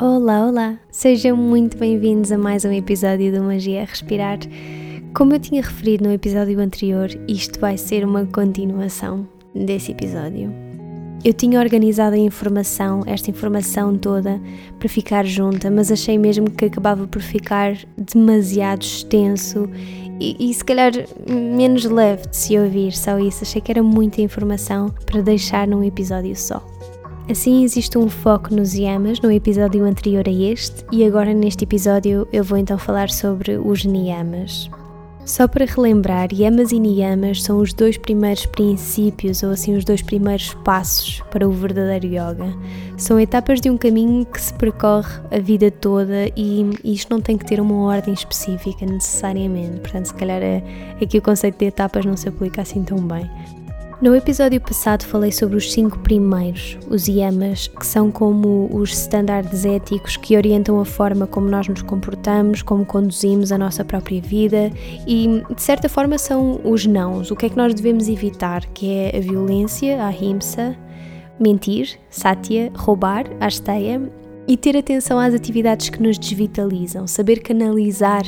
Olá, olá! Sejam muito bem-vindos a mais um episódio do Magia a Respirar. Como eu tinha referido no episódio anterior, isto vai ser uma continuação desse episódio. Eu tinha organizado a informação, esta informação toda, para ficar junta, mas achei mesmo que acabava por ficar demasiado extenso e, e, se calhar menos leve de se ouvir, só isso. Achei que era muita informação para deixar num episódio só. Assim existe um foco nos yamas no episódio anterior a este, e agora neste episódio eu vou então falar sobre os niyamas. Só para relembrar, yamas e niyamas são os dois primeiros princípios, ou assim os dois primeiros passos para o verdadeiro yoga. São etapas de um caminho que se percorre a vida toda e isto não tem que ter uma ordem específica necessariamente. Portanto, se calhar é, aqui o conceito de etapas não se aplica assim tão bem. No episódio passado falei sobre os cinco primeiros, os yamas, que são como os estándares éticos que orientam a forma como nós nos comportamos, como conduzimos a nossa própria vida e, de certa forma, são os nãos, o que é que nós devemos evitar, que é a violência, a ahimsa, mentir, satya, roubar, asteya e ter atenção às atividades que nos desvitalizam, saber canalizar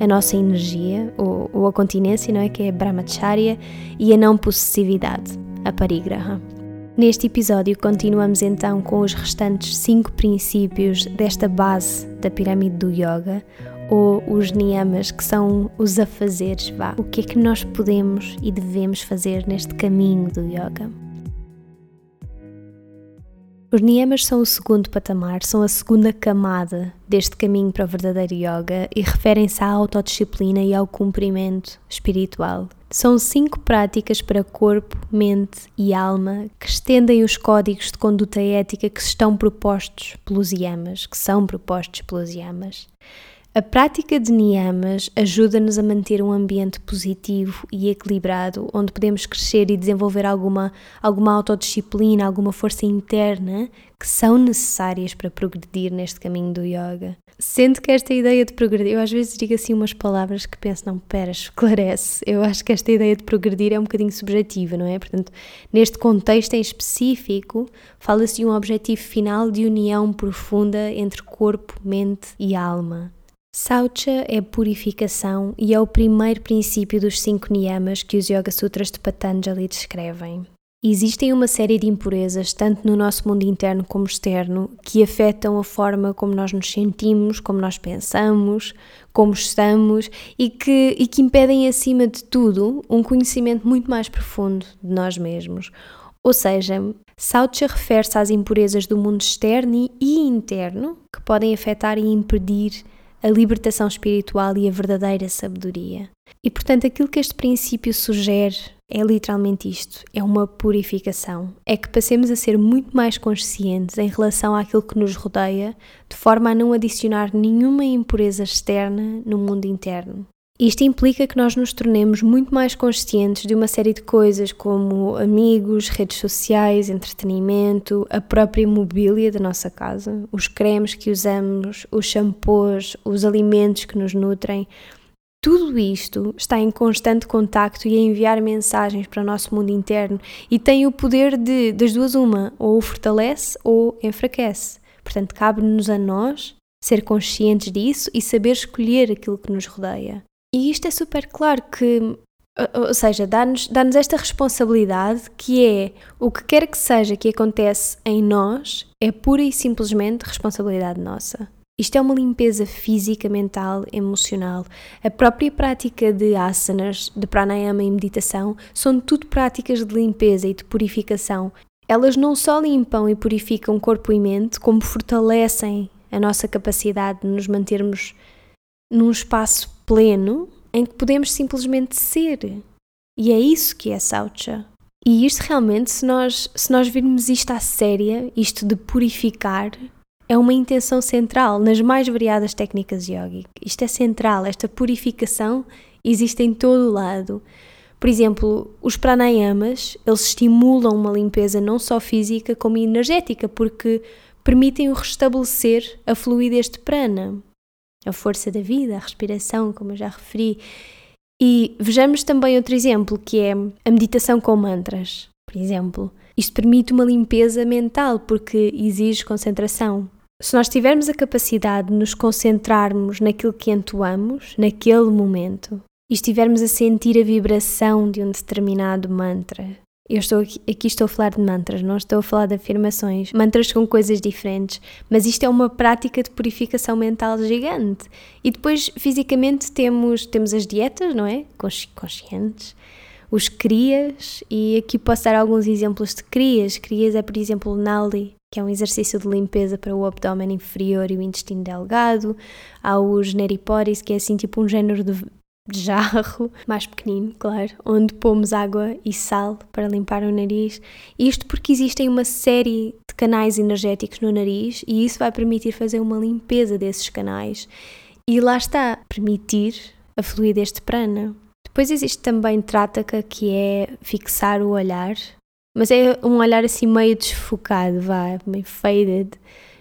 a nossa energia, ou, ou a continência, não é? Que é brahmacharya, e a não possessividade, a parigraha. Neste episódio continuamos então com os restantes cinco princípios desta base da pirâmide do yoga, ou os niyamas, que são os afazeres, vá. O que é que nós podemos e devemos fazer neste caminho do yoga? Os niyamas são o segundo patamar, são a segunda camada deste caminho para o verdadeiro yoga e referem-se à autodisciplina e ao cumprimento espiritual. São cinco práticas para corpo, mente e alma que estendem os códigos de conduta ética que estão propostos pelos yamas, que são propostos pelos yamas. A prática de niyamas ajuda-nos a manter um ambiente positivo e equilibrado, onde podemos crescer e desenvolver alguma, alguma autodisciplina, alguma força interna que são necessárias para progredir neste caminho do yoga. Sendo que esta ideia de progredir, eu às vezes digo assim umas palavras que penso, não, pera, esclarece. Eu acho que esta ideia de progredir é um bocadinho subjetiva, não é? Portanto, neste contexto em específico, fala-se de um objetivo final de união profunda entre corpo, mente e alma. Saucha é purificação e é o primeiro princípio dos cinco niyamas que os Yoga Sutras de Patanjali descrevem. Existem uma série de impurezas, tanto no nosso mundo interno como externo, que afetam a forma como nós nos sentimos, como nós pensamos, como estamos e que, e que impedem, acima de tudo, um conhecimento muito mais profundo de nós mesmos. Ou seja, Saucha refere-se às impurezas do mundo externo e interno que podem afetar e impedir a libertação espiritual e a verdadeira sabedoria. E portanto, aquilo que este princípio sugere é literalmente isto: é uma purificação. É que passemos a ser muito mais conscientes em relação àquilo que nos rodeia, de forma a não adicionar nenhuma impureza externa no mundo interno. Isto implica que nós nos tornemos muito mais conscientes de uma série de coisas, como amigos, redes sociais, entretenimento, a própria mobília da nossa casa, os cremes que usamos, os shampoos, os alimentos que nos nutrem. Tudo isto está em constante contacto e a enviar mensagens para o nosso mundo interno e tem o poder de, das duas, uma, ou fortalece ou enfraquece. Portanto, cabe-nos a nós ser conscientes disso e saber escolher aquilo que nos rodeia. E isto é super claro que, ou seja, dá-nos dá esta responsabilidade que é o que quer que seja que acontece em nós é pura e simplesmente responsabilidade nossa. Isto é uma limpeza física, mental, emocional. A própria prática de asanas, de pranayama e meditação são tudo práticas de limpeza e de purificação. Elas não só limpam e purificam corpo e mente, como fortalecem a nossa capacidade de nos mantermos num espaço pleno em que podemos simplesmente ser. E é isso que é Saucha. E isto realmente, se nós, se nós virmos isto à séria, isto de purificar, é uma intenção central nas mais variadas técnicas yogic. Isto é central, esta purificação existe em todo o lado. Por exemplo, os pranayamas, eles estimulam uma limpeza não só física como energética, porque permitem o restabelecer a fluidez de prana a força da vida, a respiração, como eu já referi. E vejamos também outro exemplo, que é a meditação com mantras, por exemplo. Isto permite uma limpeza mental porque exige concentração. Se nós tivermos a capacidade de nos concentrarmos naquilo que entoamos, naquele momento, e estivermos a sentir a vibração de um determinado mantra, eu estou aqui, aqui, estou a falar de mantras, não estou a falar de afirmações. Mantras são coisas diferentes, mas isto é uma prática de purificação mental gigante. E depois, fisicamente, temos, temos as dietas, não é? Conscientes, os crias, e aqui posso dar alguns exemplos de crias. Crias é, por exemplo, o Nali, que é um exercício de limpeza para o abdômen inferior e o intestino delgado. Há os Neriporis, que é assim tipo um género de jarro, mais pequenino, claro, onde pomos água e sal para limpar o nariz. Isto porque existem uma série de canais energéticos no nariz e isso vai permitir fazer uma limpeza desses canais. E lá está, permitir a fluidez de prana. Depois existe também Trataka, que é fixar o olhar, mas é um olhar assim meio desfocado, vá, meio faded,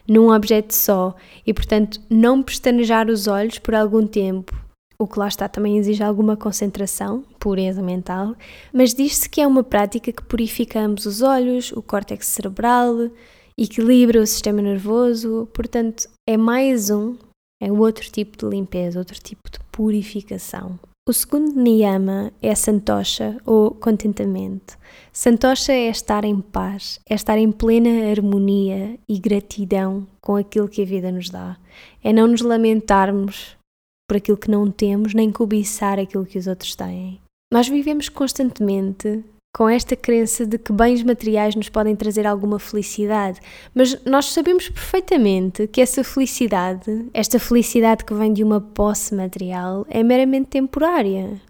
num objeto só. E portanto, não pestanejar os olhos por algum tempo o que lá está também exige alguma concentração, pureza mental, mas diz-se que é uma prática que purifica ambos os olhos, o córtex cerebral, equilibra o sistema nervoso, portanto, é mais um, é outro tipo de limpeza, outro tipo de purificação. O segundo niyama é santosha ou contentamento. Santosha é estar em paz, é estar em plena harmonia e gratidão com aquilo que a vida nos dá. É não nos lamentarmos por aquilo que não temos, nem cobiçar aquilo que os outros têm. Nós vivemos constantemente com esta crença de que bens materiais nos podem trazer alguma felicidade, mas nós sabemos perfeitamente que essa felicidade, esta felicidade que vem de uma posse material, é meramente temporária.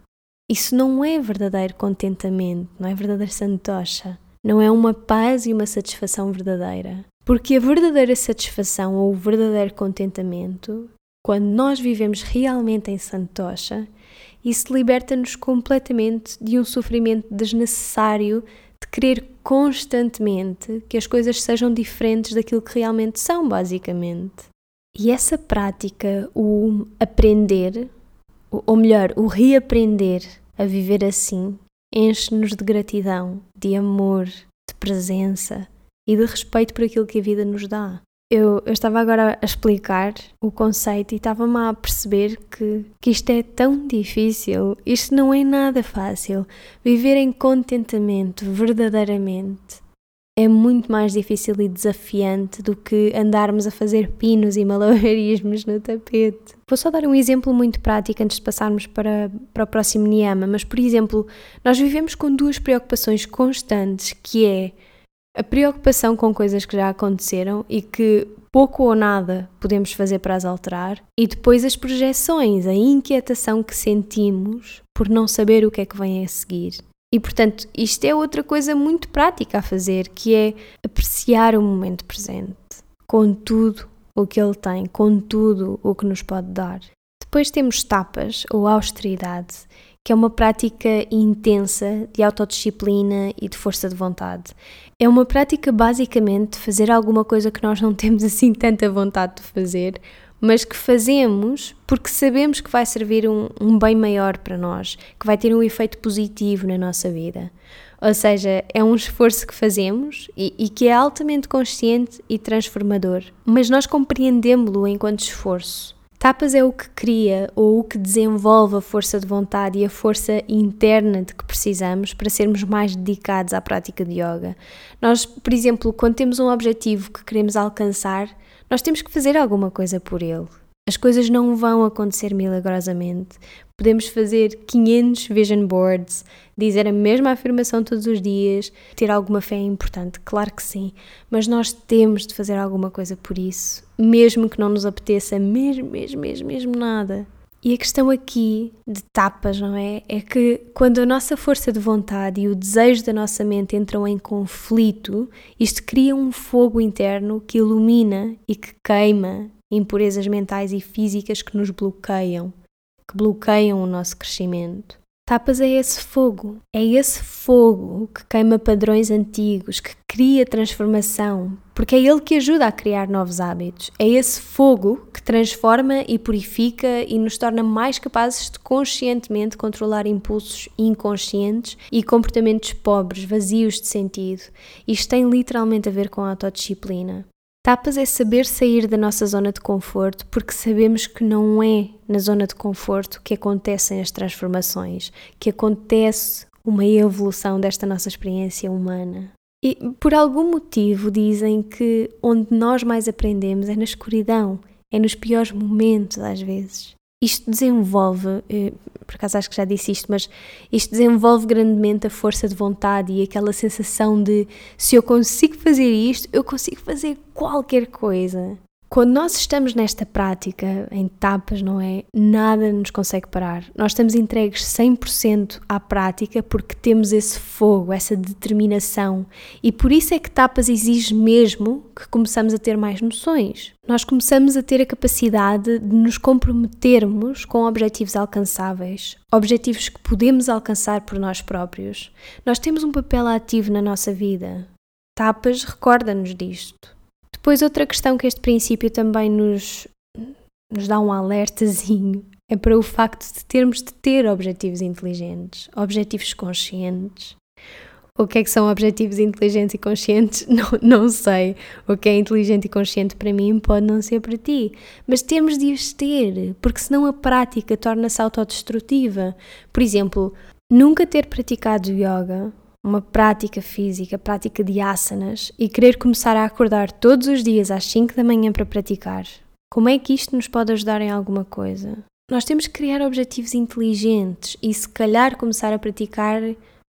Isso não é verdadeiro contentamento, não é verdadeira santocha, não é uma paz e uma satisfação verdadeira. Porque a verdadeira satisfação ou o verdadeiro contentamento quando nós vivemos realmente em Santosha, isso liberta-nos completamente de um sofrimento desnecessário de querer constantemente que as coisas sejam diferentes daquilo que realmente são, basicamente. E essa prática, o aprender, ou melhor, o reaprender a viver assim, enche-nos de gratidão, de amor, de presença e de respeito por aquilo que a vida nos dá eu, eu, estava agora a explicar o conceito e estava-me a perceber que, que isto é tão difícil, isto não é nada fácil. Viver em contentamento verdadeiramente é muito mais difícil e desafiante do que andarmos a fazer pinos e malabarismos no tapete. Vou só dar um exemplo muito prático antes de passarmos para, para o próximo Niyama, mas por exemplo, nós vivemos com duas preocupações constantes, que é a preocupação com coisas que já aconteceram e que pouco ou nada podemos fazer para as alterar, e depois as projeções, a inquietação que sentimos por não saber o que é que vem a seguir. E portanto, isto é outra coisa muito prática a fazer, que é apreciar o momento presente, com tudo o que ele tem, com tudo o que nos pode dar. Depois temos tapas ou austeridade, que é uma prática intensa de autodisciplina e de força de vontade. É uma prática basicamente de fazer alguma coisa que nós não temos assim tanta vontade de fazer, mas que fazemos porque sabemos que vai servir um, um bem maior para nós, que vai ter um efeito positivo na nossa vida. Ou seja, é um esforço que fazemos e, e que é altamente consciente e transformador, mas nós compreendemos-lo enquanto esforço. Tapas é o que cria ou o que desenvolve a força de vontade e a força interna de que precisamos para sermos mais dedicados à prática de yoga. Nós, por exemplo, quando temos um objetivo que queremos alcançar, nós temos que fazer alguma coisa por ele. As coisas não vão acontecer milagrosamente. Podemos fazer 500 vision boards, dizer a mesma afirmação todos os dias, ter alguma fé é importante, claro que sim, mas nós temos de fazer alguma coisa por isso, mesmo que não nos apeteça mesmo, mesmo, mesmo, mesmo nada. E a questão aqui de tapas, não é? É que quando a nossa força de vontade e o desejo da nossa mente entram em conflito, isto cria um fogo interno que ilumina e que queima impurezas mentais e físicas que nos bloqueiam, que bloqueiam o nosso crescimento. Tapas é esse fogo, é esse fogo que queima padrões antigos, que cria transformação, porque é ele que ajuda a criar novos hábitos. É esse fogo que transforma e purifica e nos torna mais capazes de conscientemente controlar impulsos inconscientes e comportamentos pobres, vazios de sentido. Isto tem literalmente a ver com a autodisciplina. Tapas é saber sair da nossa zona de conforto porque sabemos que não é na zona de conforto que acontecem as transformações, que acontece uma evolução desta nossa experiência humana. E por algum motivo dizem que onde nós mais aprendemos é na escuridão, é nos piores momentos às vezes. Isto desenvolve, eh, por acaso acho que já disse isto, mas isto desenvolve grandemente a força de vontade e aquela sensação de se eu consigo fazer isto, eu consigo fazer qualquer coisa. Quando nós estamos nesta prática, em tapas, não é? Nada nos consegue parar. Nós estamos entregues 100% à prática porque temos esse fogo, essa determinação. E por isso é que tapas exige mesmo que começamos a ter mais noções. Nós começamos a ter a capacidade de nos comprometermos com objetivos alcançáveis, objetivos que podemos alcançar por nós próprios. Nós temos um papel ativo na nossa vida. Tapas recorda-nos disto. Depois, outra questão que este princípio também nos, nos dá um alertazinho é para o facto de termos de ter objetivos inteligentes, objetivos conscientes. O que é que são objetivos inteligentes e conscientes? Não, não sei. O que é inteligente e consciente para mim pode não ser para ti. Mas temos de os ter, porque senão a prática torna-se autodestrutiva. Por exemplo, nunca ter praticado yoga uma prática física, prática de asanas e querer começar a acordar todos os dias às 5 da manhã para praticar, como é que isto nos pode ajudar em alguma coisa? Nós temos que criar objetivos inteligentes e, se calhar, começar a praticar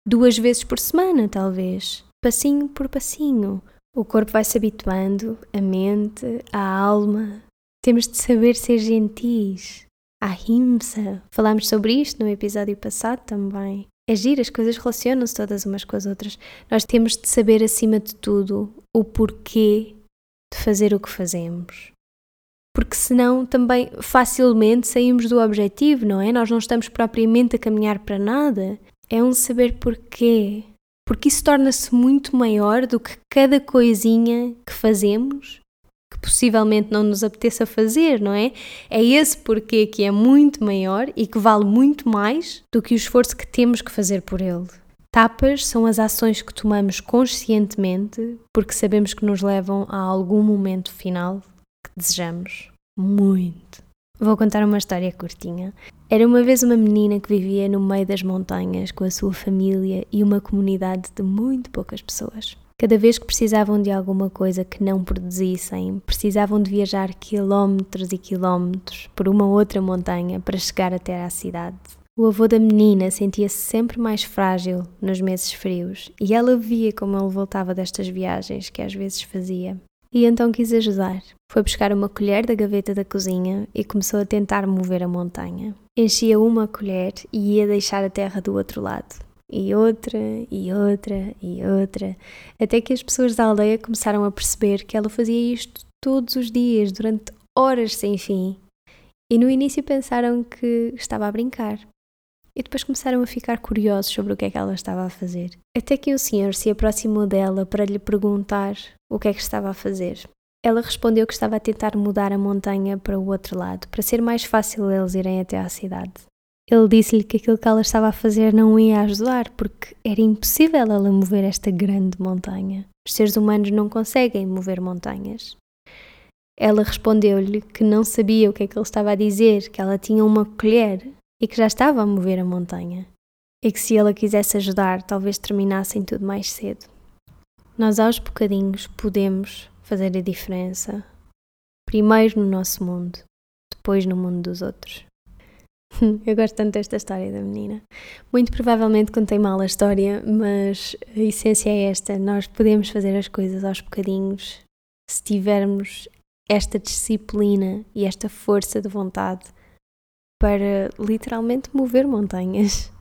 duas vezes por semana, talvez, passinho por passinho. O corpo vai se habituando, a mente, a alma. Temos de saber ser gentis. A rimsa. Falámos sobre isto no episódio passado também agir, as coisas relacionam-se todas umas com as outras. Nós temos de saber, acima de tudo, o porquê de fazer o que fazemos. Porque senão também facilmente saímos do objetivo, não é? Nós não estamos propriamente a caminhar para nada. É um saber porquê. Porque isso torna-se muito maior do que cada coisinha que fazemos que possivelmente não nos apeteça fazer, não é? É esse porquê que é muito maior e que vale muito mais do que o esforço que temos que fazer por ele. Tapas são as ações que tomamos conscientemente porque sabemos que nos levam a algum momento final que desejamos muito. Vou contar uma história curtinha. Era uma vez uma menina que vivia no meio das montanhas com a sua família e uma comunidade de muito poucas pessoas. Cada vez que precisavam de alguma coisa que não produzissem, precisavam de viajar quilómetros e quilómetros por uma outra montanha para chegar até à cidade. O avô da menina sentia-se sempre mais frágil nos meses frios e ela via como ele voltava destas viagens que às vezes fazia. E então quis ajudar. Foi buscar uma colher da gaveta da cozinha e começou a tentar mover a montanha. Enchia uma colher e ia deixar a terra do outro lado e outra, e outra, e outra, até que as pessoas da aldeia começaram a perceber que ela fazia isto todos os dias, durante horas sem fim. E no início pensaram que estava a brincar. E depois começaram a ficar curiosos sobre o que é que ela estava a fazer. Até que o senhor se aproximou dela para lhe perguntar o que é que estava a fazer. Ela respondeu que estava a tentar mudar a montanha para o outro lado, para ser mais fácil eles irem até à cidade. Ele disse-lhe que aquilo que ela estava a fazer não ia ajudar, porque era impossível ela mover esta grande montanha. Os seres humanos não conseguem mover montanhas. Ela respondeu-lhe que não sabia o que é que ele estava a dizer, que ela tinha uma colher e que já estava a mover a montanha. E que se ela quisesse ajudar, talvez terminassem tudo mais cedo. Nós aos bocadinhos podemos fazer a diferença. Primeiro no nosso mundo, depois no mundo dos outros. Eu gosto tanto desta história da menina. Muito provavelmente contei mal a história, mas a essência é esta: nós podemos fazer as coisas aos bocadinhos se tivermos esta disciplina e esta força de vontade para literalmente mover montanhas.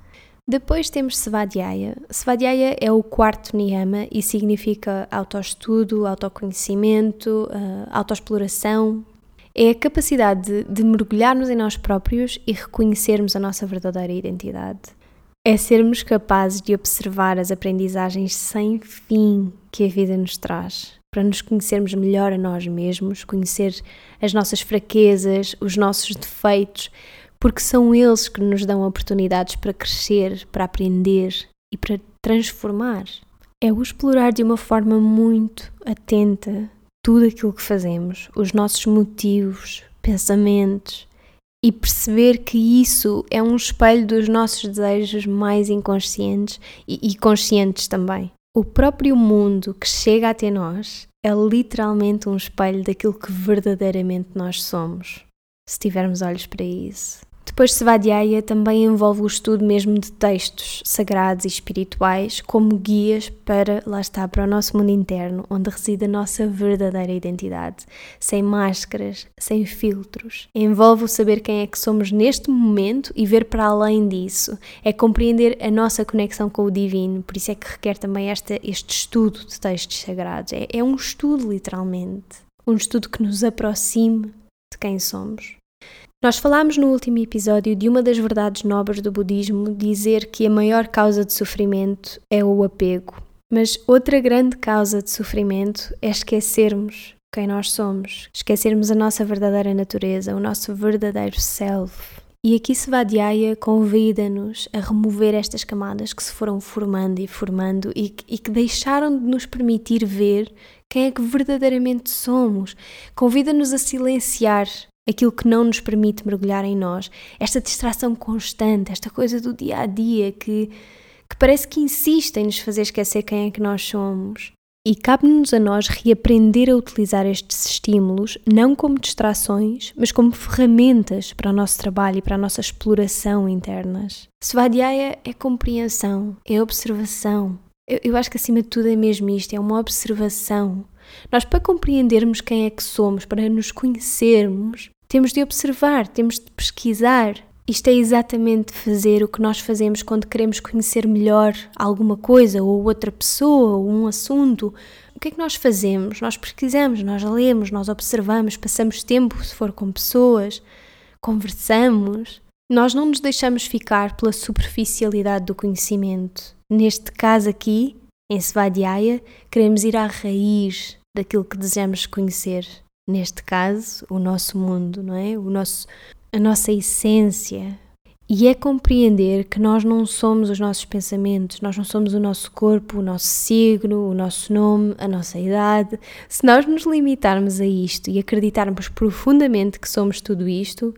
Depois temos Svadhyaya. Svadhyaya é o quarto niyama e significa autoestudo, autoconhecimento, uh, autoexploração, é a capacidade de, mergulharmos em nós próprios e reconhecermos a nossa verdadeira identidade. É sermos capazes de observar as aprendizagens sem fim que a vida nos traz, para nos conhecermos melhor a nós mesmos, conhecer as nossas fraquezas, os nossos defeitos, porque são eles que nos dão oportunidades para crescer, para aprender e para transformar. É o explorar de uma forma muito atenta tudo aquilo que fazemos, os nossos motivos, pensamentos, e perceber que isso é um espelho dos nossos desejos mais inconscientes e, e conscientes também. O próprio mundo que chega até nós é literalmente um espelho daquilo que verdadeiramente nós somos, se tivermos olhos para isso. Depois, Svadhyaya também envolve o estudo mesmo de textos sagrados e espirituais como guias para, lá está, para o nosso mundo interno, onde reside a nossa verdadeira identidade, sem máscaras, sem filtros. Envolve o saber quem é que somos neste momento e ver para além disso. É compreender a nossa conexão com o divino, por isso é que requer também esta, este estudo de textos sagrados. É, é um estudo, literalmente. Um estudo que nos aproxime de quem somos. Nós falámos no último episódio de uma das verdades nobres do budismo dizer que a maior causa de sofrimento é o apego. Mas outra grande causa de sofrimento é esquecermos quem nós somos, esquecermos a nossa verdadeira natureza, o nosso verdadeiro self. E aqui Svadhyaya convida-nos a remover estas camadas que se foram formando e formando e que, e que deixaram de nos permitir ver quem é que verdadeiramente somos. Convida-nos a silenciar aquilo que não nos permite mergulhar em nós, esta distração constante, esta coisa do dia a dia que, que parece que insiste em nos fazer esquecer quem é que nós somos. E cabe-nos a nós reaprender a utilizar estes estímulos não como distrações, mas como ferramentas para o nosso trabalho e para a nossa exploração internas. Svadhyaya é compreensão, é observação. Eu, eu acho que acima de tudo é mesmo isto, é uma observação. Nós, para compreendermos quem é que somos, para nos conhecermos, temos de observar, temos de pesquisar. Isto é exatamente fazer o que nós fazemos quando queremos conhecer melhor alguma coisa ou outra pessoa ou um assunto. O que é que nós fazemos? Nós pesquisamos, nós lemos, nós observamos, passamos tempo se for com pessoas, conversamos. Nós não nos deixamos ficar pela superficialidade do conhecimento. Neste caso aqui, em Svadhyaya, queremos ir à raiz daquilo que desejamos conhecer neste caso, o nosso mundo, não é? O nosso, a nossa essência. E é compreender que nós não somos os nossos pensamentos, nós não somos o nosso corpo, o nosso signo, o nosso nome, a nossa idade. Se nós nos limitarmos a isto e acreditarmos profundamente que somos tudo isto,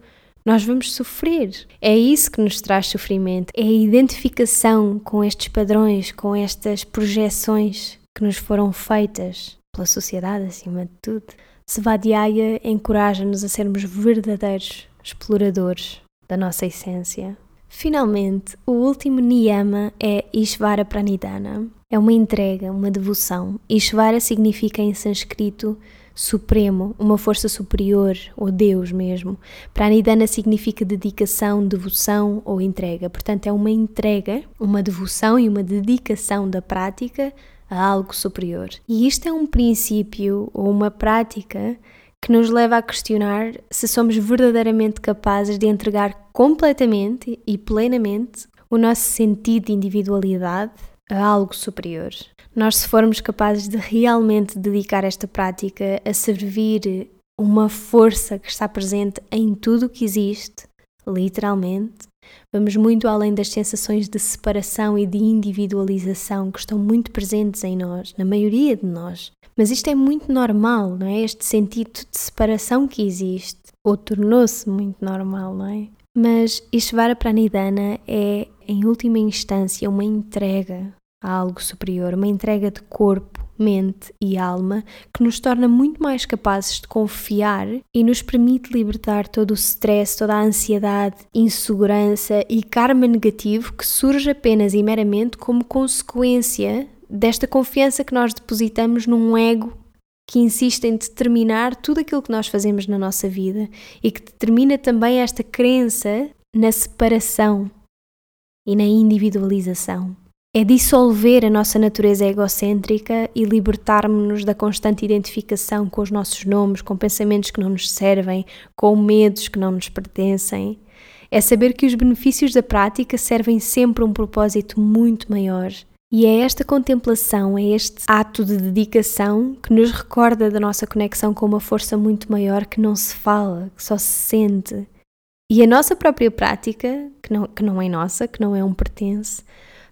nós vamos sofrer. É isso que nos traz sofrimento, é a identificação com estes padrões, com estas projeções que nos foram feitas pela sociedade, acima de tudo. Svadhyaya encoraja-nos a sermos verdadeiros exploradores da nossa essência. Finalmente, o último niyama é Ishvara Pranidhana. É uma entrega, uma devoção. Ishvara significa em sânscrito supremo, uma força superior, ou Deus mesmo. Pranidhana significa dedicação, devoção ou entrega. Portanto, é uma entrega, uma devoção e uma dedicação da prática a algo superior. E isto é um princípio ou uma prática que nos leva a questionar se somos verdadeiramente capazes de entregar completamente e plenamente o nosso sentido de individualidade a algo superior. Nós, se formos capazes de realmente dedicar esta prática a servir uma força que está presente em tudo o que existe, literalmente, Vamos muito além das sensações de separação e de individualização que estão muito presentes em nós, na maioria de nós. Mas isto é muito normal, não é? Este sentido de separação que existe, ou tornou-se muito normal, não é? Mas Ishvara Pranidhana é, em última instância, uma entrega a algo superior, uma entrega de corpo, mente e alma que nos torna muito mais capazes de confiar e nos permite libertar todo o stress, toda a ansiedade, insegurança e karma negativo que surge apenas e meramente como consequência desta confiança que nós depositamos num ego que insiste em determinar tudo aquilo que nós fazemos na nossa vida e que determina também esta crença na separação e na individualização é dissolver a nossa natureza egocêntrica e libertarmos-nos da constante identificação com os nossos nomes, com pensamentos que não nos servem, com medos que não nos pertencem. É saber que os benefícios da prática servem sempre a um propósito muito maior. E é esta contemplação, é este ato de dedicação que nos recorda da nossa conexão com uma força muito maior que não se fala, que só se sente. E a nossa própria prática, que não, que não é nossa, que não é um pertence,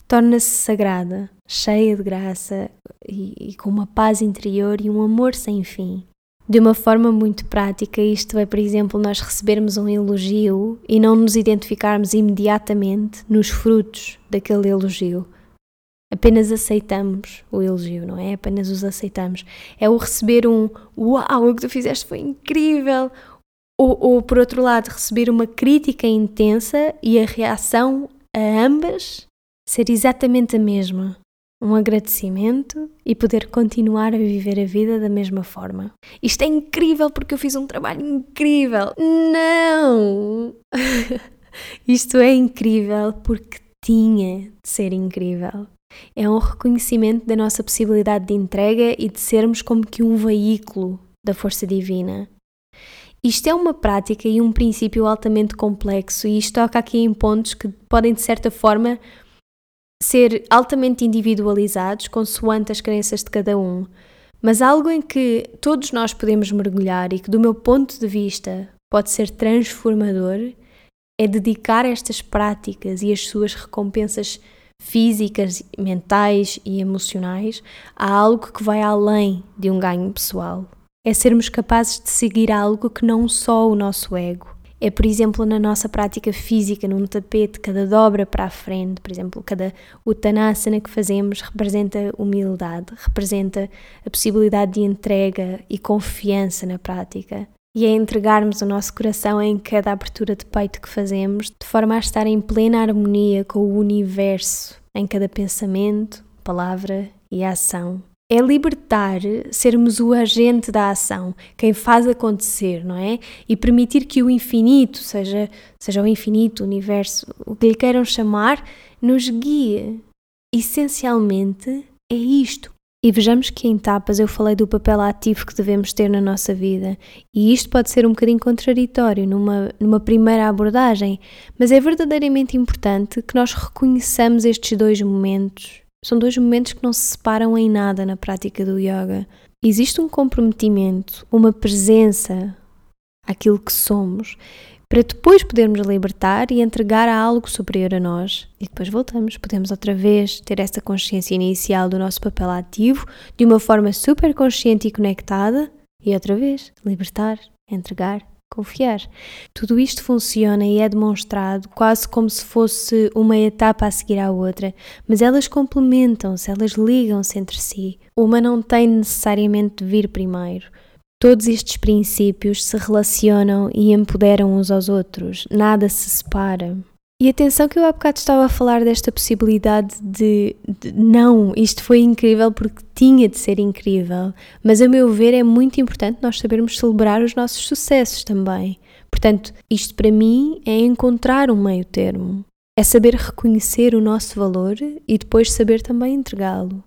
torna-se sagrada, cheia de graça e, e com uma paz interior e um amor sem fim. De uma forma muito prática, isto é, por exemplo, nós recebermos um elogio e não nos identificarmos imediatamente nos frutos daquele elogio. Apenas aceitamos o elogio, não é? Apenas os aceitamos. É o receber um Uau, o que tu fizeste foi incrível! Ou, ou por outro lado, receber uma crítica intensa e a reação a ambas ser exatamente a mesma um agradecimento e poder continuar a viver a vida da mesma forma. Isto é incrível porque eu fiz um trabalho incrível. Não! Isto é incrível porque tinha de ser incrível. É um reconhecimento da nossa possibilidade de entrega e de sermos como que um veículo da força divina. Isto é uma prática e um princípio altamente complexo e isto toca aqui em pontos que podem, de certa forma, ser altamente individualizados consoante as crenças de cada um, mas algo em que todos nós podemos mergulhar e que, do meu ponto de vista, pode ser transformador é dedicar estas práticas e as suas recompensas físicas, mentais e emocionais a algo que vai além de um ganho pessoal. É sermos capazes de seguir algo que não só o nosso ego, é, por exemplo, na nossa prática física, num tapete, cada dobra para a frente, por exemplo, cada utanasana que fazemos representa humildade, representa a possibilidade de entrega e confiança na prática. E é entregarmos o nosso coração em cada abertura de peito que fazemos, de forma a estar em plena harmonia com o universo, em cada pensamento, palavra e ação é libertar, sermos o agente da ação, quem faz acontecer, não é? E permitir que o infinito, seja, seja o infinito, o universo, o que lhe queiram chamar, nos guie. Essencialmente é isto. E vejamos que em tapas eu falei do papel ativo que devemos ter na nossa vida, e isto pode ser um bocadinho contraditório numa, numa primeira abordagem, mas é verdadeiramente importante que nós reconheçamos estes dois momentos são dois momentos que não se separam em nada na prática do yoga. Existe um comprometimento, uma presença àquilo que somos, para depois podermos libertar e entregar a algo superior a nós. E depois voltamos, podemos outra vez ter essa consciência inicial do nosso papel ativo, de uma forma super consciente e conectada, e outra vez libertar, entregar confiar. Tudo isto funciona e é demonstrado quase como se fosse uma etapa a seguir à outra, mas elas complementam-se, elas ligam-se entre si. Uma não tem necessariamente de vir primeiro. Todos estes princípios se relacionam e empoderam uns aos outros, nada se separa. E atenção que eu há bocado estava a falar desta possibilidade de, de, não, isto foi incrível porque tinha de ser incrível, mas a meu ver é muito importante nós sabermos celebrar os nossos sucessos também. Portanto, isto para mim é encontrar um meio termo. É saber reconhecer o nosso valor e depois saber também entregá-lo.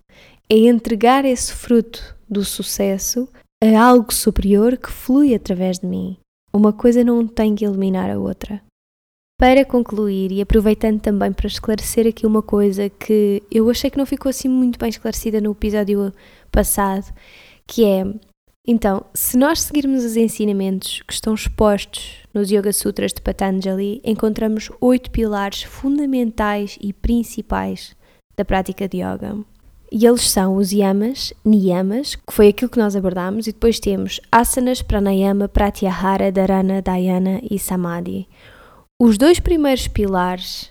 É entregar esse fruto do sucesso a algo superior que flui através de mim. Uma coisa não tem que eliminar a outra. Para concluir e aproveitando também para esclarecer aqui uma coisa que eu achei que não ficou assim muito bem esclarecida no episódio passado, que é então, se nós seguirmos os ensinamentos que estão expostos nos Yoga Sutras de Patanjali, encontramos oito pilares fundamentais e principais da prática de yoga. E eles são os yamas, niyamas, que foi aquilo que nós abordámos, e depois temos asanas, pranayama, pratyahara, dharana, dhyana e samadhi. Os dois primeiros pilares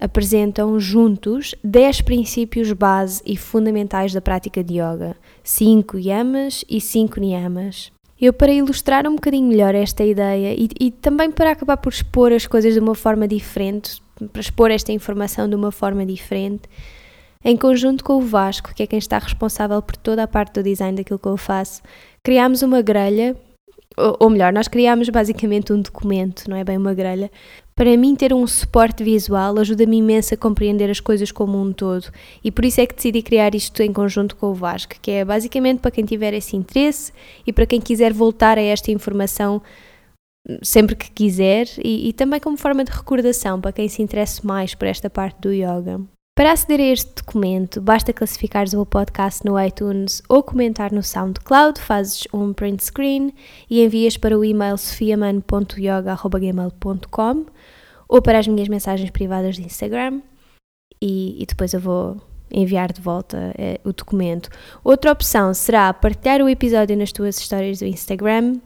apresentam juntos 10 princípios base e fundamentais da prática de yoga, 5 yamas e 5 niyamas. Eu, para ilustrar um bocadinho melhor esta ideia e, e, também para acabar por expor as coisas de uma forma diferente, para expor esta informação de uma forma diferente, em conjunto com o Vasco, que é quem está responsável por toda a parte do design daquilo que eu faço, criámos uma grelha, ou, melhor, nós criámos basicamente um documento, não é bem uma grelha, para mim, ter um suporte visual ajuda-me imenso a compreender as coisas como um todo e por isso é que decidi criar isto em conjunto com o Vasco, que é basicamente para quem tiver esse interesse e para quem quiser voltar a esta informação sempre que quiser e, e também como forma de recordação para quem se interesse mais por esta parte do yoga. Para aceder a este documento, basta classificares o podcast no iTunes ou comentar no SoundCloud, fazes um print screen e envias para o e-mail sofiaman.yoga.gmail.com ou para as minhas mensagens privadas de Instagram e, e, depois eu vou enviar de volta eh, o documento. Outra opção será partilhar o episódio nas tuas histórias do Instagram,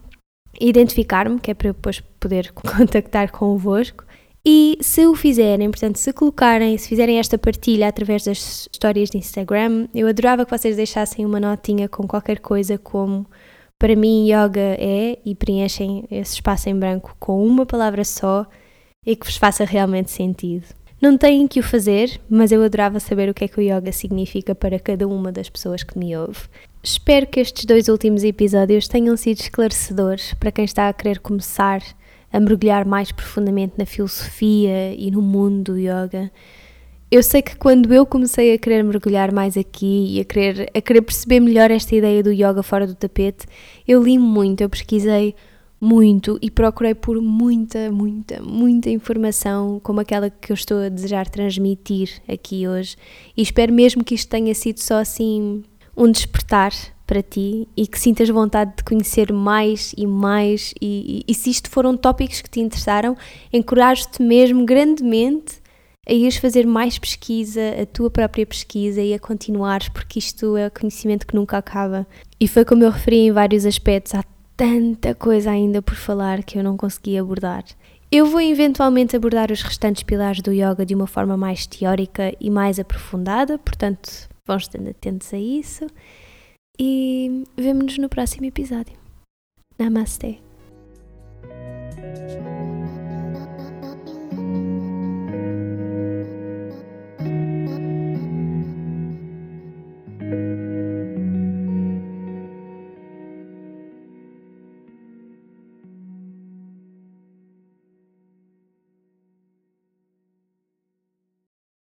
identificar-me, que é para eu depois poder contactar convosco. E se o fizerem, portanto, se colocarem, se fizerem esta partilha através das histórias de Instagram, eu adorava que vocês deixassem uma notinha com qualquer coisa como para mim yoga é e preenchem esse espaço em branco com uma palavra só e que vos faça realmente sentido. Não têm que o fazer, mas eu adorava saber o que é que o yoga significa para cada uma das pessoas que me ouve. Espero que estes dois últimos episódios tenham sido esclarecedores para quem está a querer começar a mergulhar mais profundamente na filosofia e no mundo do yoga. Eu sei que quando eu comecei a querer mergulhar mais aqui e a querer, a querer perceber melhor esta ideia do yoga fora do tapete, eu li muito, eu pesquisei muito e procurei por muita, muita, muita informação como aquela que eu estou a desejar transmitir aqui hoje. E espero mesmo que isto tenha sido só assim um despertar para ti e que sintas vontade de conhecer mais e mais. E, e, e se isto foram tópicos que te interessaram, encorajo-te mesmo grandemente a ires fazer mais pesquisa, a tua própria pesquisa e a continuares, porque isto é conhecimento que nunca acaba. E foi como eu referi em vários aspectos, há tanta coisa ainda por falar que eu não consegui abordar. Eu vou eventualmente abordar os restantes pilares do yoga de uma forma mais teórica e mais aprofundada, portanto, vão estando atentos a isso. E vemo-nos no próximo episódio. Namaste.